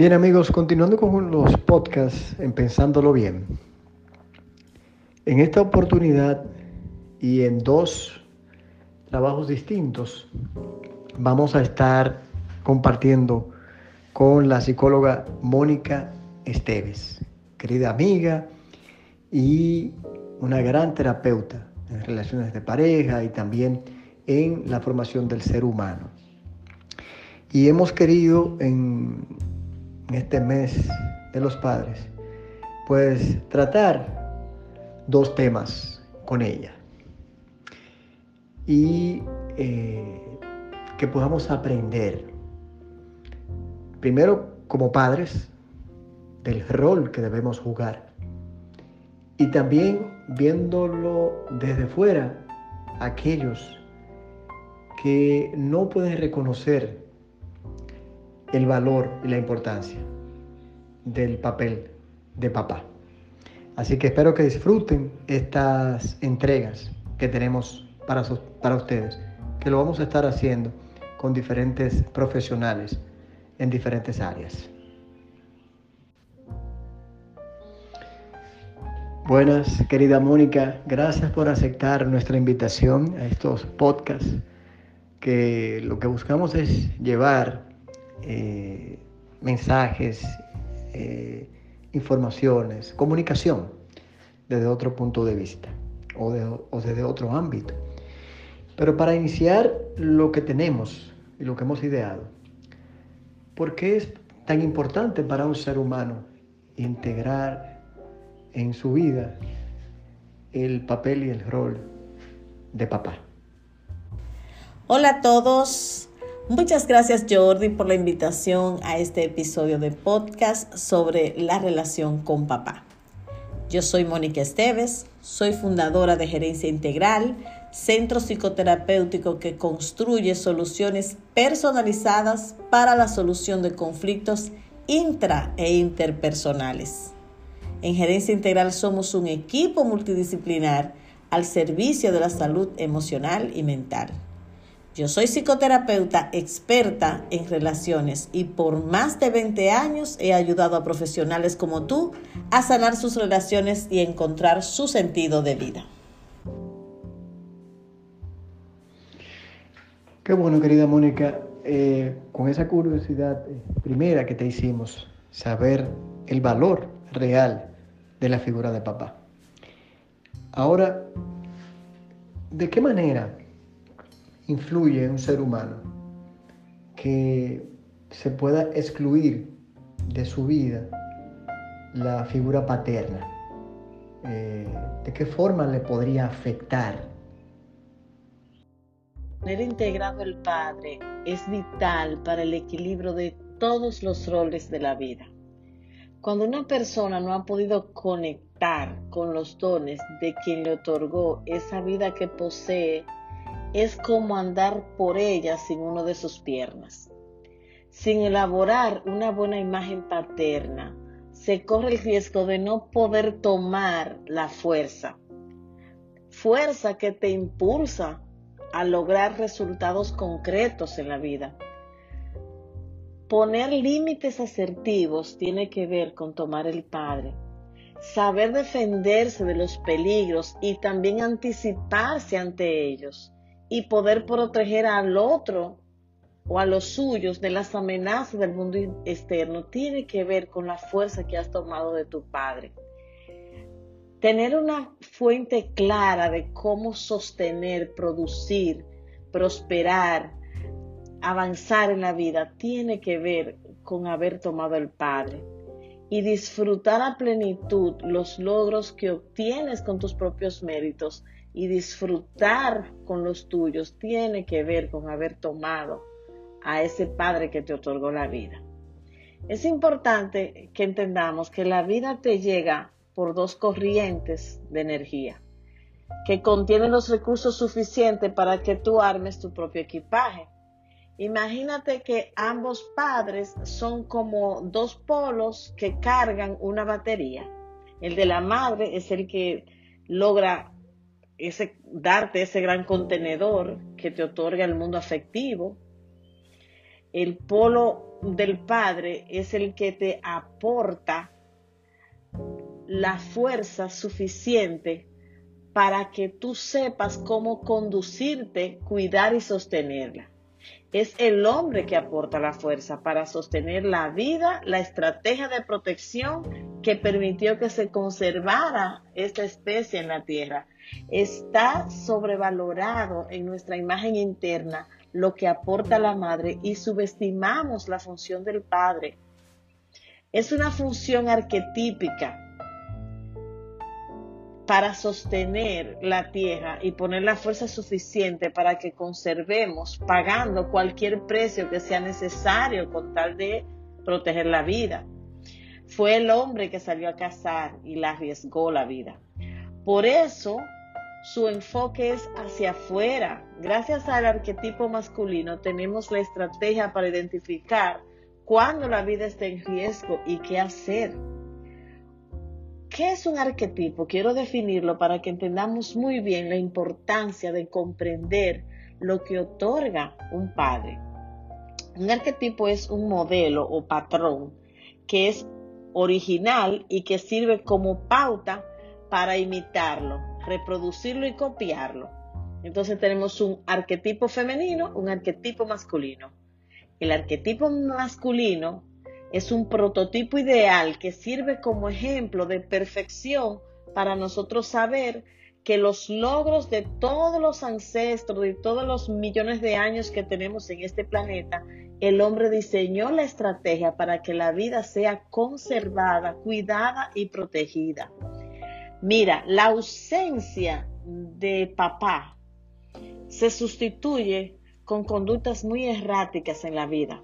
Bien amigos, continuando con los podcasts en Pensándolo Bien. En esta oportunidad y en dos trabajos distintos vamos a estar compartiendo con la psicóloga Mónica Esteves, querida amiga y una gran terapeuta en relaciones de pareja y también en la formación del ser humano. Y hemos querido en en este mes de los padres, pues tratar dos temas con ella. Y eh, que podamos aprender, primero como padres, del rol que debemos jugar. Y también viéndolo desde fuera, aquellos que no pueden reconocer el valor y la importancia del papel de papá. Así que espero que disfruten estas entregas que tenemos para, para ustedes, que lo vamos a estar haciendo con diferentes profesionales en diferentes áreas. Buenas, querida Mónica, gracias por aceptar nuestra invitación a estos podcasts que lo que buscamos es llevar eh, mensajes, eh, informaciones, comunicación desde otro punto de vista o, o desde otro ámbito. Pero para iniciar lo que tenemos y lo que hemos ideado, ¿por qué es tan importante para un ser humano integrar en su vida el papel y el rol de papá? Hola a todos, Muchas gracias Jordi por la invitación a este episodio de podcast sobre la relación con papá. Yo soy Mónica Esteves, soy fundadora de Gerencia Integral, centro psicoterapéutico que construye soluciones personalizadas para la solución de conflictos intra e interpersonales. En Gerencia Integral somos un equipo multidisciplinar al servicio de la salud emocional y mental. Yo soy psicoterapeuta experta en relaciones y por más de 20 años he ayudado a profesionales como tú a sanar sus relaciones y encontrar su sentido de vida. Qué bueno, querida Mónica, eh, con esa curiosidad eh, primera que te hicimos, saber el valor real de la figura de papá. Ahora, ¿de qué manera influye en un ser humano que se pueda excluir de su vida la figura paterna? Eh, ¿De qué forma le podría afectar? Tener integrado el Padre es vital para el equilibrio de todos los roles de la vida. Cuando una persona no ha podido conectar con los dones de quien le otorgó esa vida que posee, es como andar por ella sin uno de sus piernas. Sin elaborar una buena imagen paterna, se corre el riesgo de no poder tomar la fuerza. Fuerza que te impulsa a lograr resultados concretos en la vida. Poner límites asertivos tiene que ver con tomar el Padre. Saber defenderse de los peligros y también anticiparse ante ellos y poder proteger al otro o a los suyos de las amenazas del mundo externo tiene que ver con la fuerza que has tomado de tu padre. Tener una fuente clara de cómo sostener, producir, prosperar, avanzar en la vida tiene que ver con haber tomado el Padre y disfrutar a plenitud los logros que obtienes con tus propios méritos y disfrutar con los tuyos tiene que ver con haber tomado a ese Padre que te otorgó la vida. Es importante que entendamos que la vida te llega por dos corrientes de energía que contienen los recursos suficientes para que tú armes tu propio equipaje. Imagínate que ambos padres son como dos polos que cargan una batería. El de la madre es el que logra ese, darte ese gran contenedor que te otorga el mundo afectivo. El polo del padre es el que te aporta la fuerza suficiente para que tú sepas cómo conducirte, cuidar y sostenerla. Es el hombre que aporta la fuerza para sostener la vida, la estrategia de protección que permitió que se conservara esta especie en la Tierra. Está sobrevalorado en nuestra imagen interna lo que aporta la madre y subestimamos la función del padre. Es una función arquetípica para sostener la tierra y poner la fuerza suficiente para que conservemos pagando cualquier precio que sea necesario con tal de proteger la vida. Fue el hombre que salió a cazar y la arriesgó la vida. Por eso su enfoque es hacia afuera. Gracias al arquetipo masculino tenemos la estrategia para identificar cuándo la vida está en riesgo y qué hacer. ¿Qué es un arquetipo? Quiero definirlo para que entendamos muy bien la importancia de comprender lo que otorga un padre. Un arquetipo es un modelo o patrón que es original y que sirve como pauta para imitarlo reproducirlo y copiarlo. Entonces tenemos un arquetipo femenino, un arquetipo masculino. El arquetipo masculino es un prototipo ideal que sirve como ejemplo de perfección para nosotros saber que los logros de todos los ancestros, de todos los millones de años que tenemos en este planeta, el hombre diseñó la estrategia para que la vida sea conservada, cuidada y protegida. Mira, la ausencia de papá se sustituye con conductas muy erráticas en la vida.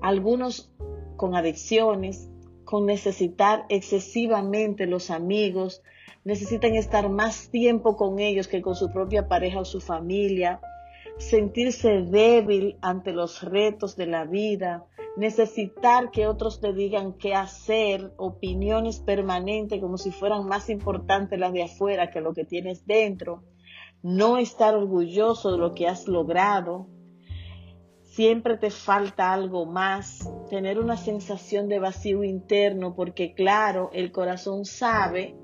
Algunos con adicciones, con necesitar excesivamente los amigos, necesitan estar más tiempo con ellos que con su propia pareja o su familia, sentirse débil ante los retos de la vida, necesitar que otros te digan qué hacer, opiniones permanentes como si fueran más importantes las de afuera que lo que tienes dentro, no estar orgulloso de lo que has logrado, siempre te falta algo más, tener una sensación de vacío interno, porque claro, el corazón sabe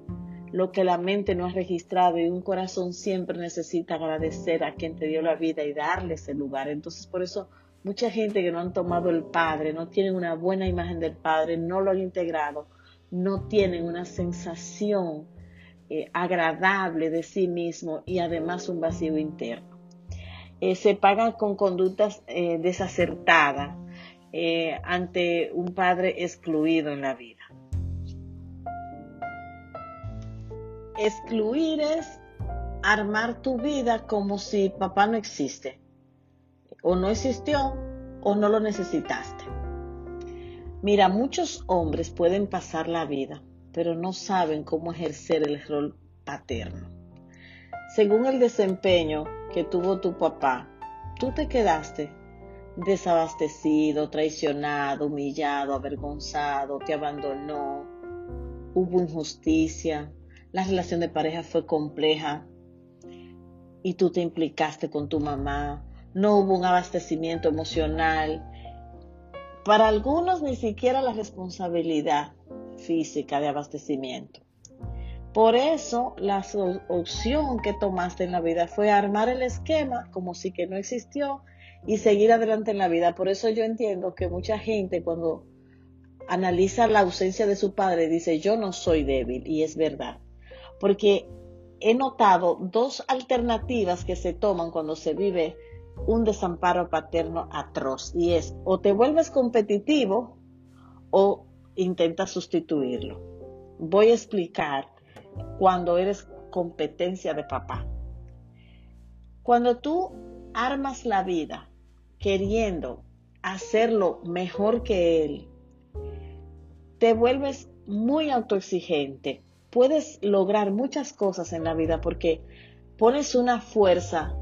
lo que la mente no ha registrado y un corazón siempre necesita agradecer a quien te dio la vida y darle ese lugar. Entonces, por eso Mucha gente que no han tomado el Padre, no tienen una buena imagen del Padre, no lo han integrado, no tienen una sensación eh, agradable de sí mismo y además un vacío interno. Eh, se pagan con conductas eh, desacertadas ante un padre excluido en la vida. Excluir es armar tu vida como si papá no existe o no existió o no lo necesitaste. Mira, muchos hombres pueden pasar la vida, pero no saben cómo ejercer el rol paterno. Según el desempeño que tuvo tu papá, tú te quedaste desabastecido, traicionado, humillado, avergonzado, te abandonó, hubo injusticia, la relación de pareja fue compleja y tú te implicaste con tu mamá, no hubo un abastecimiento emocional. Para algunos ni siquiera la responsabilidad física de abastecimiento. Por eso la opción que tomaste en la vida fue armar el esquema como si que no existió y seguir adelante en la vida. Por eso yo entiendo que mucha gente cuando analiza la ausencia de su padre dice yo no soy débil y es verdad. Porque he notado dos alternativas que se toman cuando se vive un desamparo paterno atroz y es o te vuelves competitivo o intentas sustituirlo. Voy a explicar cuando eres competencia de papá. Cuando tú armas la vida queriendo hacerlo mejor que él, te vuelves muy autoexigente. Puedes lograr muchas cosas en la vida porque pones una fuerza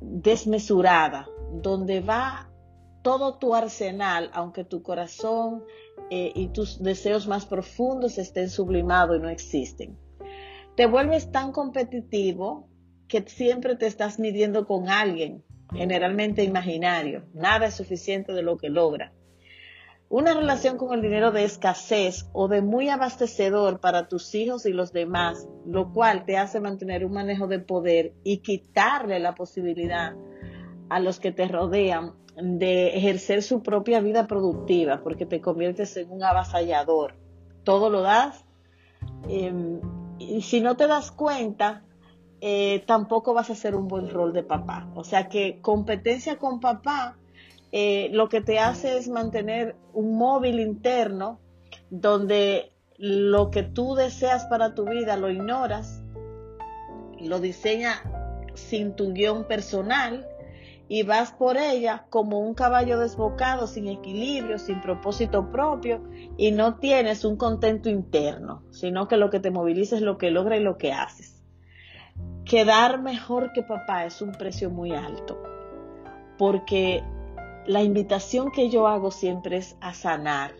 desmesurada, donde va todo tu arsenal, aunque tu corazón eh, y tus deseos más profundos estén sublimados y no existen. Te vuelves tan competitivo que siempre te estás midiendo con alguien, generalmente imaginario. Nada es suficiente de lo que logra. Una relación con el dinero de escasez o de muy abastecedor para tus hijos y los demás, lo cual te hace mantener un manejo de poder y quitarle la posibilidad a los que te rodean de ejercer su propia vida productiva, porque te conviertes en un avasallador. Todo lo das. Em, y si no te das cuenta, eh, tampoco vas a hacer un buen rol de papá. O sea que competencia con papá eh, lo que te hace es mantener un móvil interno donde lo que tú deseas para tu vida lo ignoras, lo diseña sin tu guion personal y vas por ella como un caballo desbocado, sin equilibrio, sin propósito propio y no tienes un contento interno, sino que lo que te moviliza es lo que logra y lo que haces. Quedar mejor que papá es un precio muy alto, porque la invitación que yo hago siempre es a sanar.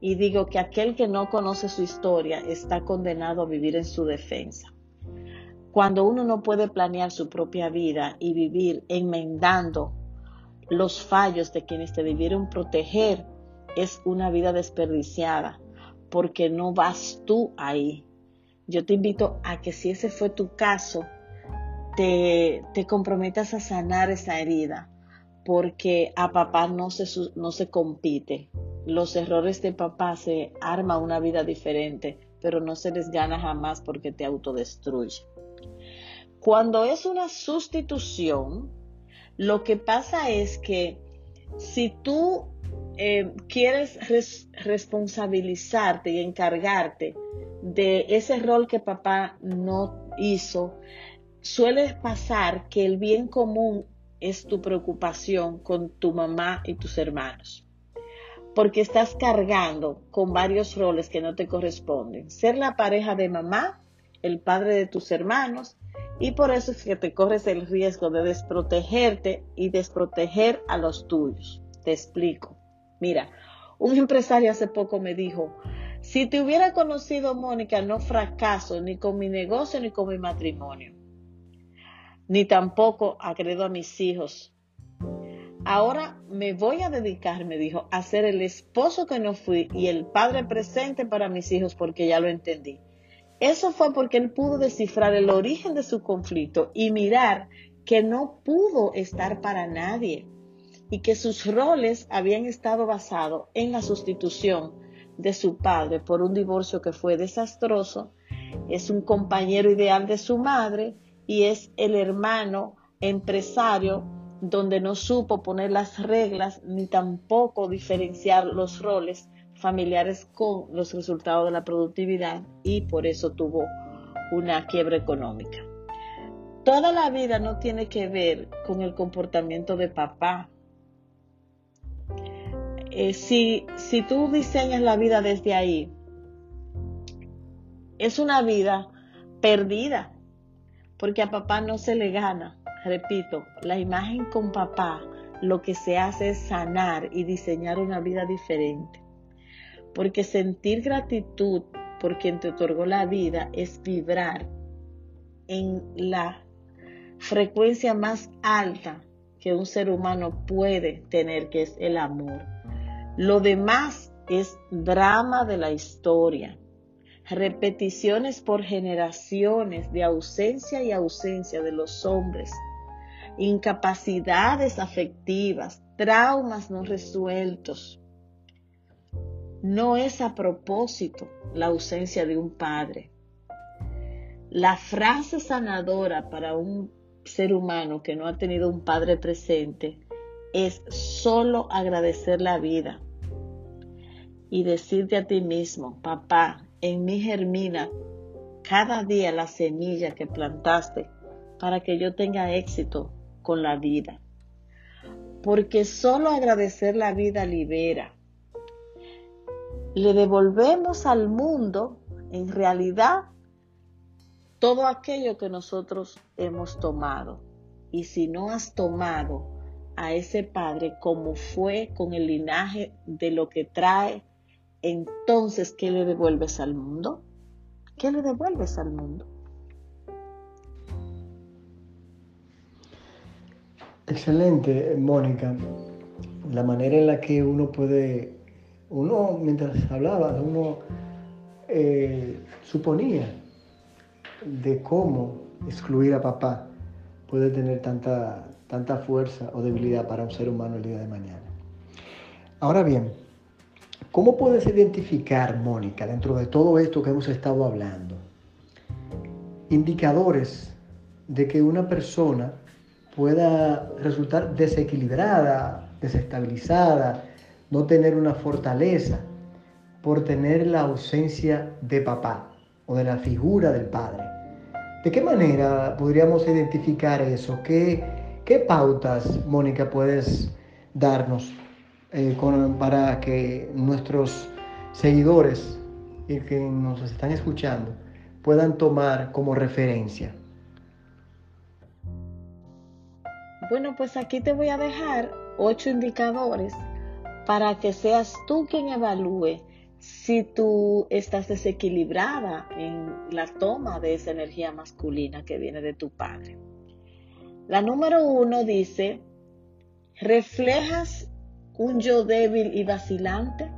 Y digo que aquel que no conoce su historia está condenado a vivir en su defensa. Cuando uno no puede planear su propia vida y vivir enmendando los fallos de quienes te debieron proteger, es una vida desperdiciada, porque no vas tú ahí. Yo te invito a que si ese fue tu caso, te, te comprometas a sanar esa herida, porque a papá no se, no se compite. Los errores de papá se arma una vida diferente, pero no se les gana jamás porque te autodestruye. Cuando es una sustitución, lo que pasa es que si tú eh, quieres responsabilizarte y encargarte de ese rol que papá no hizo, suele pasar que el bien común es tu preocupación con tu mamá y tus hermanos. Porque estás cargando con varios roles que no te corresponden. Ser la pareja de mamá, el padre de tus hermanos, y por eso es que te corres el riesgo de desprotegerte y desproteger a los tuyos. Te explico. Mira, un empresario hace poco me dijo, si te hubiera conocido, Mónica, no fracaso ni con mi negocio ni con mi matrimonio ni tampoco agredo a mis hijos. Ahora me voy a dedicar, me dijo, a ser el esposo que no fui y el padre presente para mis hijos porque ya lo entendí. Eso fue porque él pudo descifrar el origen de su conflicto y mirar que no pudo estar para nadie y que sus roles habían estado basados en la sustitución de su padre por un divorcio que fue desastroso, es un compañero ideal de su madre y es el hermano empresario donde no supo poner las reglas ni tampoco diferenciar los roles familiares con los resultados de la productividad y por eso tuvo una quiebra económica. Toda la vida no tiene que ver con el comportamiento de papá. Eh, si, si tú diseñas la vida desde ahí, es una vida perdida porque a papá no se le gana. Repito, la imagen con papá lo que se hace es sanar y diseñar una vida diferente. Porque sentir gratitud por quien te otorgó la vida es vibrar en la frecuencia más alta que un ser humano puede tener, que es el amor. Lo demás es drama de la historia repeticiones por generaciones de ausencia y ausencia de los hombres, incapacidades afectivas, traumas no resueltos. No es a propósito la ausencia de un padre. La frase sanadora para un ser humano que no ha tenido un padre presente es solo agradecer la vida y decirte a ti mismo, papá, en mí germina cada día la semilla que plantaste para que yo tenga éxito con la vida. Porque solo agradecer la vida libera. Le devolvemos al mundo, en realidad, todo aquello que nosotros hemos tomado. Y si no has tomado a ese Padre como fue con el linaje de lo que trae entonces, ¿qué le devuelves al mundo? ¿Qué le devuelves al mundo? Excelente, Mónica. La manera en la que uno puede Uno, mientras hablaba, uno eh, suponía de cómo excluir a papá puede tener tanta, tanta fuerza o debilidad para un ser humano el día de mañana. Ahora bien, ¿cómo puedes identificar, Mónica, dentro de todo esto que hemos estado hablando, indicadores de que una persona pueda resultar desequilibrada, desestabilizada, no tener una fortaleza por tener la ausencia de papá o de la figura del padre. ¿De qué manera podríamos identificar eso? ¿Qué, qué pautas, Mónica, puedes darnos eh, para que nuestros seguidores y que nos están escuchando puedan tomar como referencia? Bueno, pues aquí te voy a dejar ocho indicadores para que seas tú quien evalúe si tú estás desequilibrada en la toma de esa energía masculina que viene de tu padre. La número uno dice, ¿reflejas un yo débil y vacilante?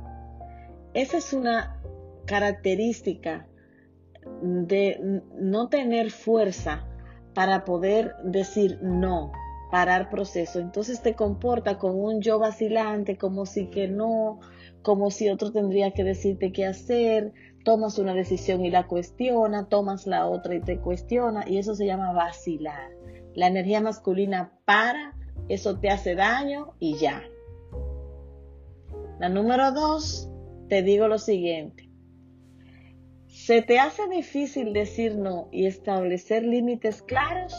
Esa es una característica de no tener fuerza para poder decir no parar proceso. Entonces te comporta con un yo vacilante, como si que no, como si otro tendría que decirte qué hacer, tomas una decisión y la cuestiona, tomas la otra y te cuestiona, y eso se llama vacilar. La energía masculina para, eso te hace daño y ya. La número dos, te digo lo siguiente. ¿Se te hace difícil decir no y establecer límites claros?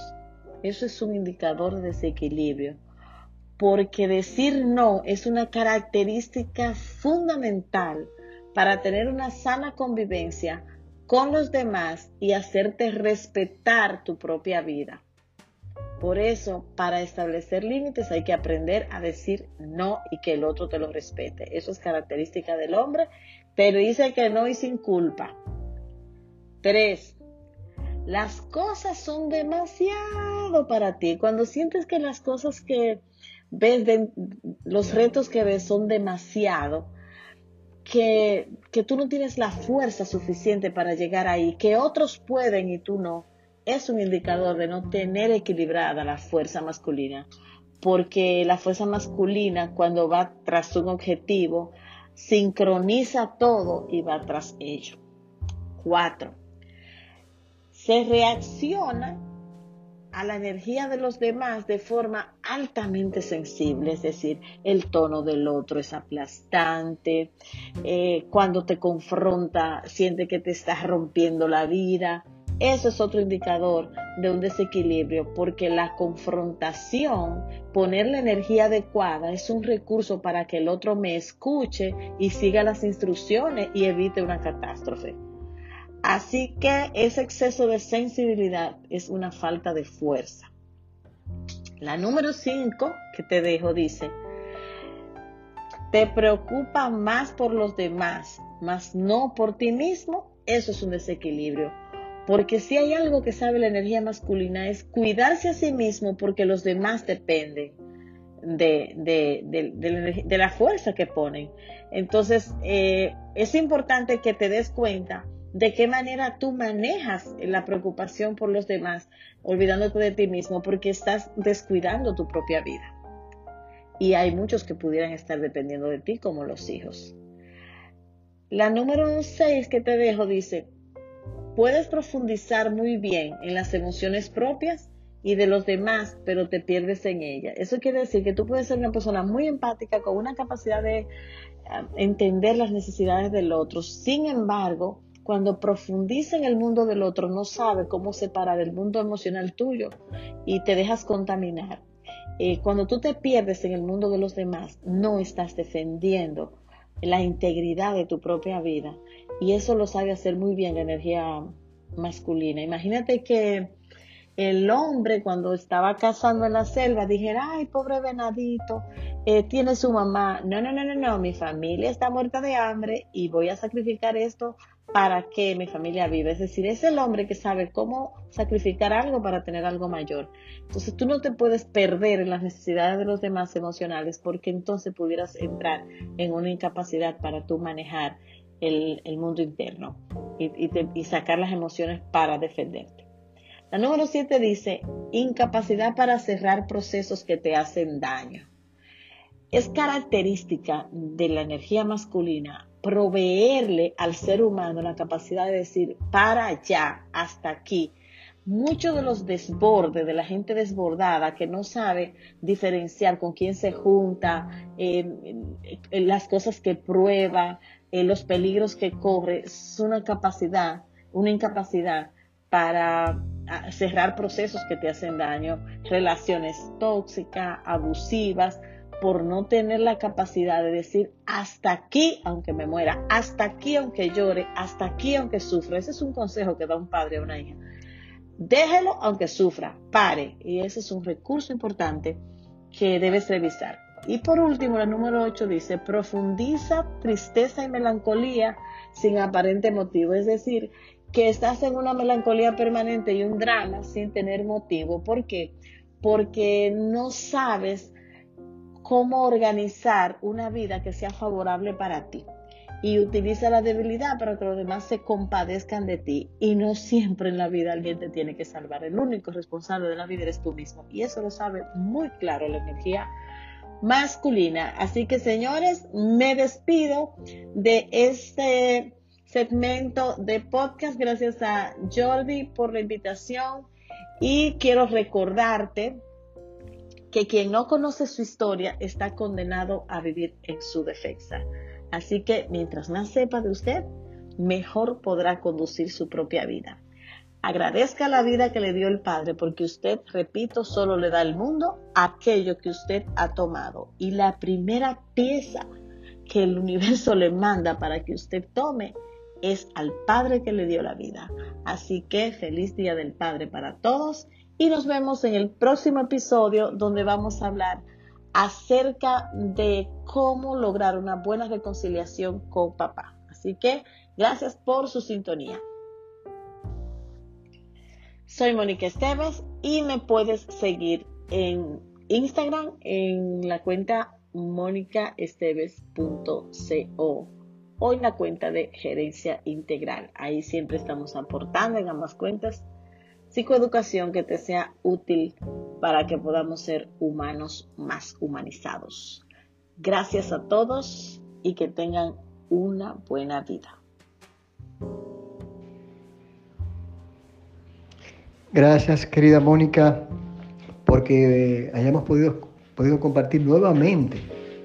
Eso es un indicador de desequilibrio, porque decir no es una característica fundamental para tener una sana convivencia con los demás y hacerte respetar tu propia vida. Por eso, para establecer límites hay que aprender a decir no y que el otro te lo respete. Eso es característica del hombre. Pero dice que no y sin culpa. Tres, las cosas son demasiado para ti. Cuando sientes que las cosas que ves, los retos que ves son demasiado, que, que tú no tienes la fuerza suficiente para llegar ahí, que otros pueden y tú no, es un indicador de no tener equilibrada la fuerza masculina. Porque la fuerza masculina, cuando va tras un objetivo, sincroniza todo y va tras ello. Cuatro se reacciona a la energía de los demás de forma altamente sensible, es decir, el tono del otro es aplastante, eh, cuando te confronta siente que te estás rompiendo la vida. Eso es otro indicador de un desequilibrio, porque la confrontación, poner la energía adecuada, es un recurso para que el otro me escuche y siga las instrucciones y evite una catástrofe. Así que ese exceso de sensibilidad es una falta de fuerza. La número 5 que te dejo dice, te preocupa más por los demás, más no por ti mismo, eso es un desequilibrio. Porque si hay algo que sabe la energía masculina es cuidarse a sí mismo porque los demás dependen de, de, la fuerza que ponen. Entonces, eh, es importante que te des cuenta de qué manera tú manejas la preocupación por los demás, olvidándote de ti mismo, porque estás descuidando tu propia vida. Y hay muchos que pudieran estar dependiendo de ti, como los hijos. La número 6 que te dejo dice, puedes profundizar muy bien en las emociones propias y de los demás, pero te pierdes en ellas. Eso quiere decir que tú puedes ser una persona muy empática, con una capacidad de eh, entender las necesidades del otro. Sin embargo, cuando profundiza en el mundo del otro, no sabe cómo separar el mundo emocional tuyo y te dejas contaminar. Eh, cuando tú te pierdes en el mundo de los demás, no estás defendiendo la integridad de tu propia vida. Y eso lo sabe hacer muy bien la energía masculina. Imagínate que el hombre cuando estaba cazando en la selva dijera, ay, pobre venadito, eh, tiene su mamá. No, no, no, no, no, mi familia está muerta de hambre y voy a sacrificar esto para que mi familia viva. Es decir, es el hombre que sabe cómo sacrificar algo para tener algo mayor. Entonces tú no te puedes perder en las necesidades de los demás emocionales porque entonces pudieras entrar en una incapacidad para tú manejar el, mundo interno y, y sacar las emociones para defenderte. La número 7 dice, incapacidad para cerrar procesos que te hacen daño. Es característica de la energía masculina proveerle al ser humano la capacidad de decir, para allá, hasta aquí. Muchos de los desbordes de la gente desbordada que no sabe diferenciar con quién se junta, las cosas que prueba, los peligros que corre, es una capacidad, una incapacidad para ah, cerrar procesos que te hacen daño, relaciones tóxicas, abusivas, por no tener la capacidad de decir hasta aquí aunque me muera, hasta aquí aunque llore, hasta aquí aunque sufra. Ese es un consejo que da un padre a una hija. Déjelo aunque sufra, pare. Y ese es un recurso importante que debes revisar. Y por último, la número 8 dice, profundiza tristeza y melancolía sin aparente motivo. Es decir, que estás en una melancolía permanente y un drama sin tener motivo. ¿Por qué? Porque no sabes cómo organizar una vida que sea favorable para ti. Y utiliza la debilidad para que los demás se compadezcan de ti. Y no siempre en la vida alguien te tiene que salvar. El único responsable de la vida eres tú mismo. Y eso lo sabe muy claro la energía masculina. Así que señores, me despido de este segmento de podcast. Gracias a Jordi por la invitación. Y quiero recordarte que quien no conoce su historia está condenado a vivir en su defensa. Así que mientras más sepa de usted, mejor podrá conducir su propia vida. Agradezca la vida que le dio el Padre porque usted, repito, solo le da al mundo aquello que usted ha tomado. Y la primera pieza que el universo le manda para que usted tome es al Padre que le dio la vida. Así que feliz Día del Padre para todos y nos vemos en el próximo episodio donde vamos a hablar acerca de cómo lograr una buena reconciliación con papá. Así que gracias por su sintonía. Soy Mónica Esteves y me puedes seguir en Instagram en la cuenta monicaesteves.co o en la cuenta de gerencia integral. Ahí siempre estamos aportando en ambas cuentas psicoeducación que te sea útil para que podamos ser humanos más humanizados. Gracias a todos y que tengan una buena vida. Gracias, querida Mónica, porque hayamos podido, podido compartir nuevamente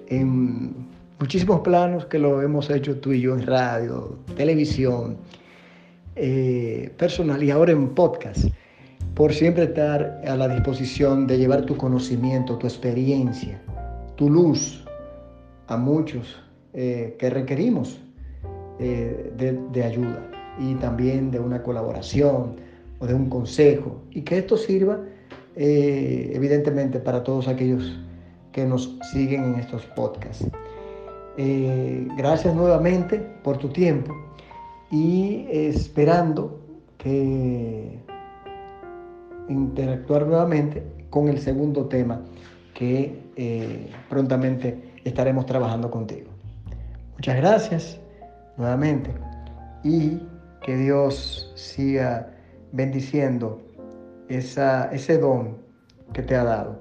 en muchísimos planos que lo hemos hecho tú y yo en radio, televisión, eh, personal y ahora en podcast por siempre estar a la disposición de llevar tu conocimiento, tu experiencia, tu luz a muchos eh, que requerimos eh, de, ayuda y también de una colaboración o de un consejo y que esto sirva eh, evidentemente para todos aquellos que nos siguen en estos podcasts. gracias nuevamente por tu tiempo y esperando que interactuar nuevamente con el segundo tema que eh, prontamente estaremos trabajando contigo. Muchas gracias nuevamente y que Dios siga bendiciendo esa, ese don que te ha dado.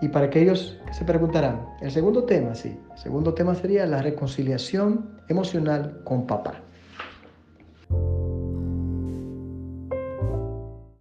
Y para aquellos que se preguntarán, el segundo tema, sí, el segundo tema sería la reconciliación emocional con papá.